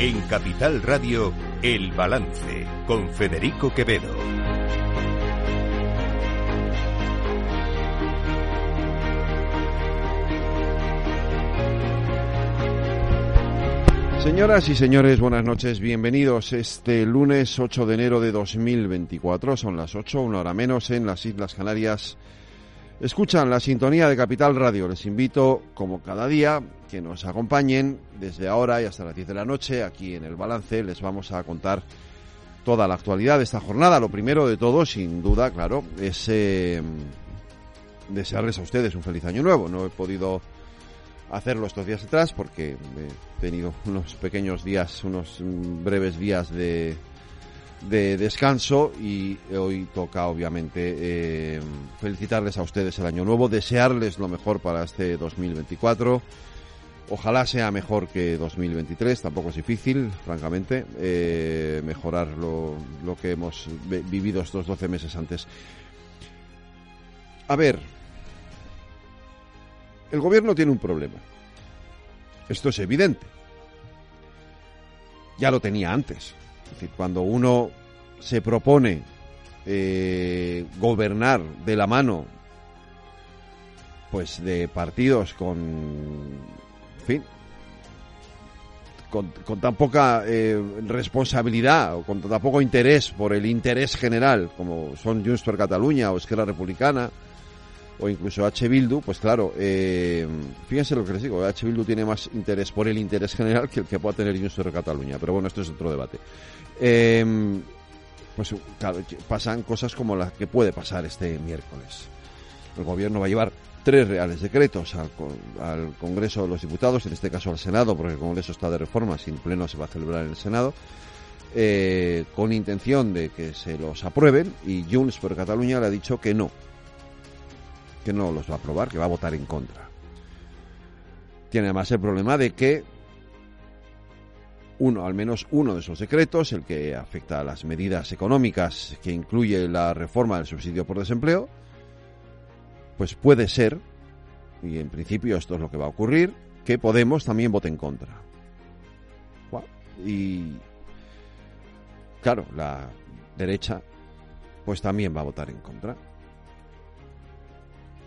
En Capital Radio, El Balance, con Federico Quevedo. Señoras y señores, buenas noches, bienvenidos este lunes 8 de enero de 2024, son las 8, una hora menos en las Islas Canarias. Escuchan la sintonía de Capital Radio, les invito, como cada día, que nos acompañen desde ahora y hasta las 10 de la noche aquí en el balance, les vamos a contar toda la actualidad de esta jornada. Lo primero de todo, sin duda, claro, es eh, desearles a ustedes un feliz año nuevo. No he podido hacerlo estos días atrás porque he tenido unos pequeños días, unos breves días de, de descanso y hoy toca obviamente eh, felicitarles a ustedes el año nuevo, desearles lo mejor para este 2024. Ojalá sea mejor que 2023, tampoco es difícil, francamente, eh, mejorar lo, lo que hemos vivido estos 12 meses antes. A ver, el gobierno tiene un problema. Esto es evidente. Ya lo tenía antes. Es decir, cuando uno se propone eh, gobernar de la mano pues de partidos con en fin con, tan poca eh, responsabilidad o con tan poco interés por el interés general como son Junts per Cataluña o Esquerra Republicana o incluso H. Bildu, pues claro, eh, fíjense lo que les digo, H. Bildu tiene más interés por el interés general que el que pueda tener Junts per Cataluña, pero bueno, esto es otro debate. Eh, pues claro, pasan cosas como las que puede pasar este miércoles. El gobierno va a llevar tres reales decretos al, al, Congreso de los Diputados, en este caso al Senado, porque el Congreso está de reforma, sin pleno se va a celebrar en el Senado, eh, con intención de que se los aprueben y Junts por Cataluña le ha dicho que no, que no los va a aprobar, que va a votar en contra. Tiene además el problema de que uno, al menos uno de esos decretos, el que afecta a las medidas económicas que incluye la reforma del subsidio por desempleo, pues puede ser, y en principio esto es lo que va a ocurrir, que Podemos también vote en contra. Y claro, la derecha pues también va a votar en contra.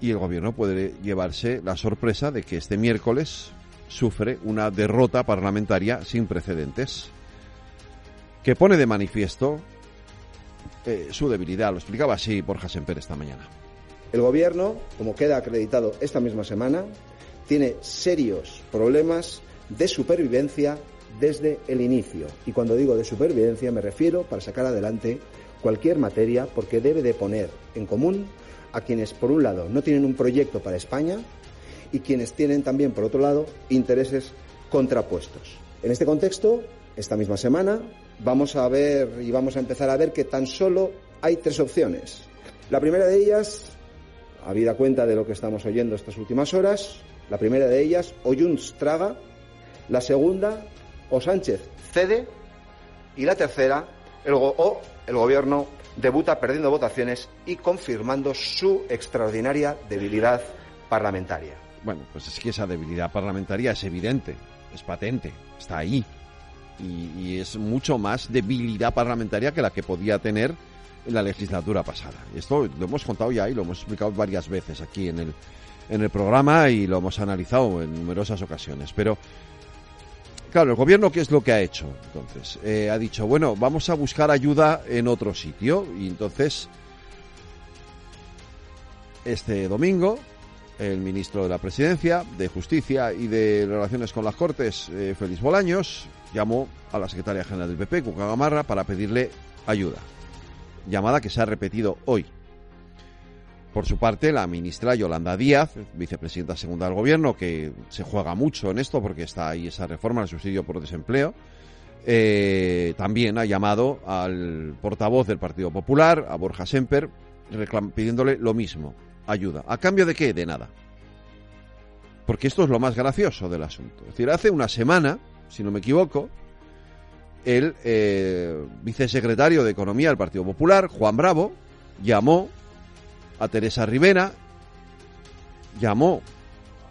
Y el gobierno puede llevarse la sorpresa de que este miércoles sufre una derrota parlamentaria sin precedentes, que pone de manifiesto eh, su debilidad. Lo explicaba así Borja Semper esta mañana. El gobierno, como queda acreditado esta misma semana, tiene serios problemas de supervivencia desde el inicio. Y cuando digo de supervivencia me refiero para sacar adelante cualquier materia porque debe de poner en común a quienes, por un lado, no tienen un proyecto para España y quienes tienen también, por otro lado, intereses contrapuestos. En este contexto, esta misma semana, vamos a ver y vamos a empezar a ver que tan solo hay tres opciones. La primera de ellas, habida cuenta de lo que estamos oyendo estas últimas horas, la primera de ellas, o Junts traga, la segunda, o Sánchez cede, y la tercera, o el gobierno debuta perdiendo votaciones y confirmando su extraordinaria debilidad parlamentaria. Bueno, pues es que esa debilidad parlamentaria es evidente, es patente, está ahí. Y, es mucho más debilidad parlamentaria que la que podía tener en la legislatura pasada. Esto lo hemos contado ya y lo hemos explicado varias veces aquí en el, en el programa y lo hemos analizado en numerosas ocasiones. Pero, claro, el gobierno, ¿qué es lo que ha hecho? Entonces, eh, ha dicho, bueno, vamos a buscar ayuda en otro sitio. Y entonces, este domingo, el ministro de la Presidencia, de Justicia y de Relaciones con las Cortes, eh, Félix Bolaños, llamó a la secretaria general del PP, Cuca Gamarra, para pedirle ayuda. Llamada que se ha repetido hoy. Por su parte, la ministra Yolanda Díaz, vicepresidenta segunda del Gobierno, que se juega mucho en esto porque está ahí esa reforma del subsidio por desempleo, eh, también ha llamado al portavoz del Partido Popular, a Borja Semper, pidiéndole lo mismo, ayuda. ¿A cambio de qué? De nada. Porque esto es lo más gracioso del asunto. Es decir, hace una semana, si no me equivoco, el eh, vicesecretario de Economía del Partido Popular, Juan Bravo, llamó a Teresa Rivera, llamó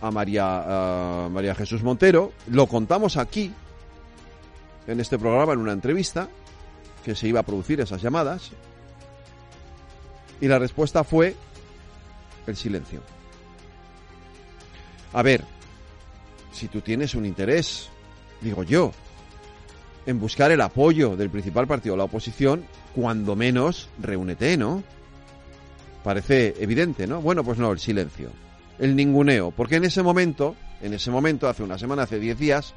a María, María Jesús Montero, lo contamos aquí, en este programa, en una entrevista, que se iba a producir esas llamadas. Y la respuesta fue el silencio. A ver, si tú tienes un interés, digo yo, en buscar el apoyo del principal partido de la oposición, cuando menos reúnete, ¿no? Parece evidente, ¿no? Bueno, pues no, el silencio. El ninguneo. Porque en ese momento, en ese momento, hace una semana, hace diez días,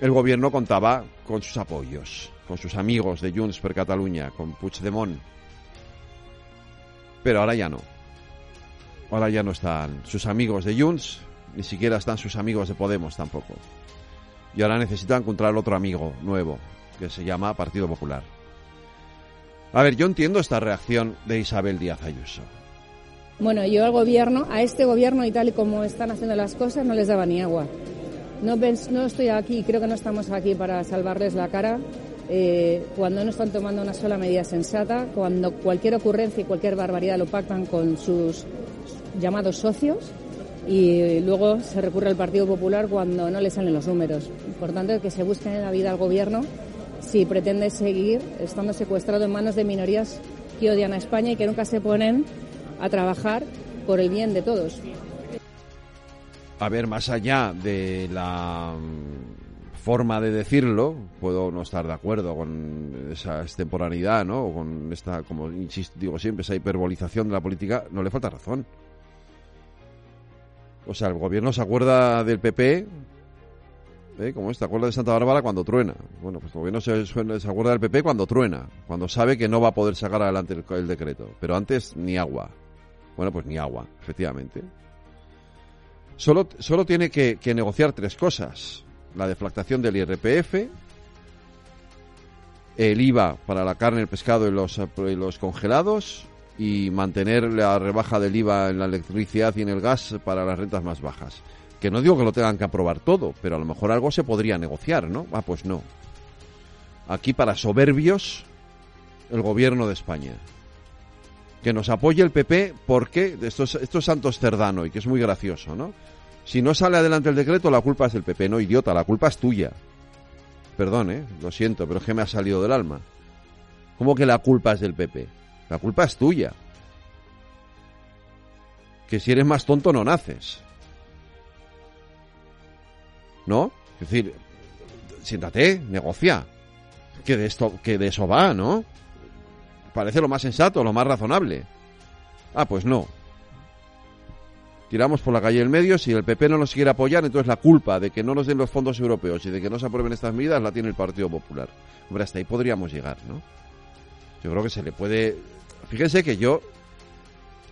el gobierno contaba con sus apoyos, con sus amigos de Junts per Catalunya, con Puigdemont. Pero ahora ya no. Ahora ya no están sus amigos de Junts, ni siquiera están sus amigos de Podemos tampoco. Y ahora necesitan encontrar otro amigo nuevo, que se llama Partido Popular. A ver, yo entiendo esta reacción de Isabel Díaz Ayuso. Bueno, yo al gobierno, a este gobierno y tal y como están haciendo las cosas, no les daba ni agua. No, estoy aquí, creo que no estamos aquí para salvarles la cara. Eh, cuando no están tomando una sola medida sensata, cuando cualquier ocurrencia y cualquier barbaridad lo pactan con sus llamados socios y luego se recurre al Partido Popular cuando no le salen los números. Por tanto, que se busque en la vida al gobierno si pretende seguir estando secuestrado en manos de minorías que odian a España y que nunca se ponen a trabajar por el bien de todos. A ver, más allá de la mm, forma de decirlo, puedo no estar de acuerdo con esa extemporaneidad, ¿no? O con esta, como insisto, digo siempre, esa hiperbolización de la política, no le falta razón. O sea, el gobierno se acuerda del PP como esta, acuerda de Santa Bárbara cuando truena. Bueno, pues el gobierno se, se, acuerda del PP cuando truena, cuando sabe que no va a poder sacar adelante el, decreto. Pero antes ni agua. Bueno, pues ni agua, efectivamente. Solo, solo tiene que, negociar tres cosas. La deflactación del IRPF, el IVA para la carne, el pescado y los, y los congelados y mantener la rebaja del IVA en la electricidad y en el gas para las rentas más bajas. Que no digo que lo tengan que aprobar todo, pero a lo mejor algo se podría negociar, ¿no? Ah, pues no. Aquí para soberbios, el gobierno de España. Que nos apoye el PP porque esto es, esto es Santos Cerdano y que es muy gracioso, ¿no? Si no sale adelante el decreto, la culpa es del PP. No, idiota, la culpa es tuya. Perdón, ¿eh? Lo siento, pero es que me ha salido del alma. ¿Cómo que la culpa es del PP? La culpa es tuya. Que si eres más tonto no naces. ¿no? Es decir, siéntate, negocia. Que de esto, que de eso va, ¿no? Parece lo más sensato, lo más razonable. Ah, pues no. Tiramos por la calle del medio, si el PP no nos quiere apoyar, entonces la culpa de que no nos den los fondos europeos y de que no se aprueben estas medidas la tiene el Partido Popular. Hombre, hasta ahí podríamos llegar, ¿no? Yo creo que se le puede... Fíjense que yo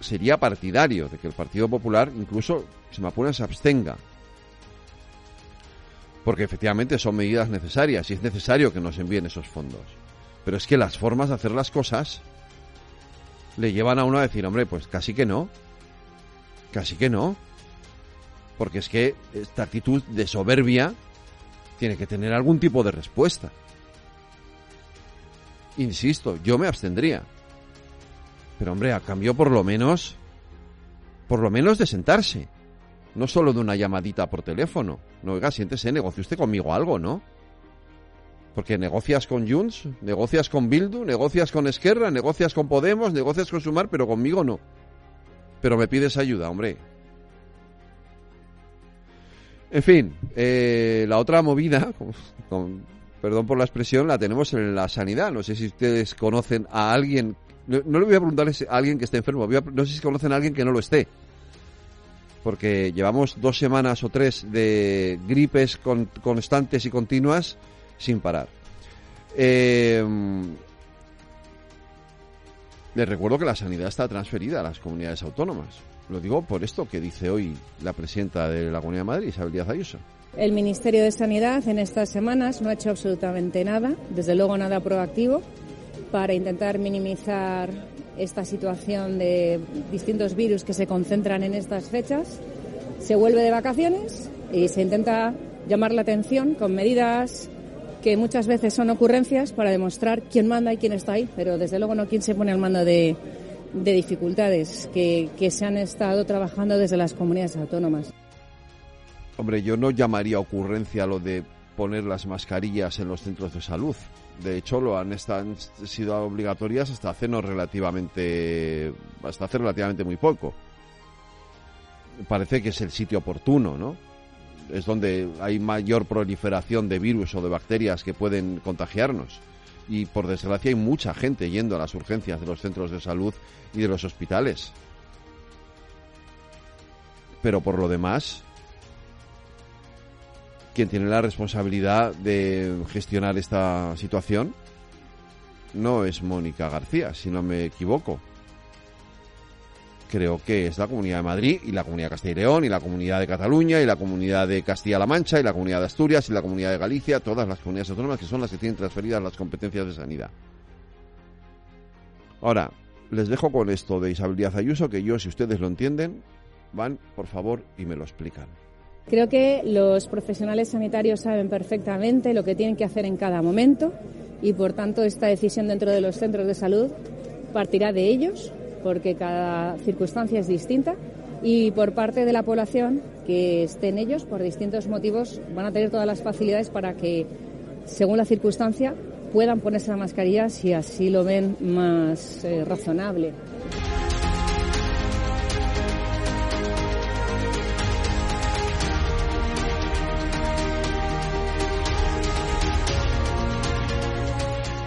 sería partidario de que el Partido Popular incluso, si me apuran, se abstenga porque efectivamente son medidas necesarias y es necesario que nos envíen esos fondos. Pero es que las formas de hacer las cosas le llevan a uno a decir, hombre, pues casi que no, casi que no, porque es que esta actitud de soberbia tiene que tener algún tipo de respuesta. Insisto, yo me abstendría. Pero hombre, a cambio por lo menos, por lo menos de sentarse no solo de una llamadita por teléfono. No, oiga, siéntese, negocie usted conmigo algo, ¿no? Porque negocias con Junts, negocias con Bildu, negocias con Esquerra, negocias con Podemos, negocias con Sumar, pero conmigo no. Pero me pides ayuda, hombre. En fin, eh, la otra movida, perdón por la expresión, la tenemos en la sanidad. No sé si ustedes conocen a alguien, no, le voy a preguntar a alguien que esté enfermo, no sé si conocen a alguien que no lo esté porque llevamos dos semanas o tres de gripes constantes y continuas sin parar. Eh, les recuerdo que la sanidad está transferida a las comunidades autónomas. Lo digo por esto que dice hoy la presidenta de la Comunidad de Madrid, Isabel Díaz Ayuso. El Ministerio de Sanidad en estas semanas no ha hecho absolutamente nada, desde luego nada proactivo, para intentar minimizar esta situación de distintos virus que se concentran en estas fechas. Se vuelve de vacaciones y se intenta llamar la atención con medidas que muchas veces son ocurrencias para demostrar quién manda y quién está ahí, pero desde luego no quién se pone al mando de, de dificultades que se han estado trabajando desde las comunidades autónomas. Hombre, yo no llamaría ocurrencia lo de poner las mascarillas en los centros de salud. De hecho, lo han, están, sido obligatorias hasta hace no relativamente, hasta hace relativamente muy poco. Parece que es el sitio oportuno, ¿no? Es donde hay mayor proliferación de virus o de bacterias que pueden contagiarnos. Y por desgracia hay mucha gente yendo a las urgencias de los centros de salud y de los hospitales. Pero por lo demás, quien tiene la responsabilidad de gestionar esta situación no es Mónica García, si no me equivoco. Creo que es la Comunidad de Madrid y la Comunidad de Castilla y León y la Comunidad de Cataluña y la Comunidad de Castilla-La Mancha y la Comunidad de Asturias y la Comunidad de Galicia, todas las comunidades autónomas que son las que tienen transferidas las competencias de sanidad. Ahora, les dejo con esto de Isabel Díaz Ayuso, que yo, si ustedes lo entienden, van, por favor, y me lo explican. Creo que los profesionales sanitarios saben perfectamente lo que tienen que hacer en cada momento y, por tanto, esta decisión dentro de los centros de salud partirá de ellos, porque cada circunstancia es distinta, y por parte de la población que estén ellos, por distintos motivos, van a tener todas las facilidades para que, según la circunstancia, puedan ponerse la mascarilla si así lo ven más eh, razonable.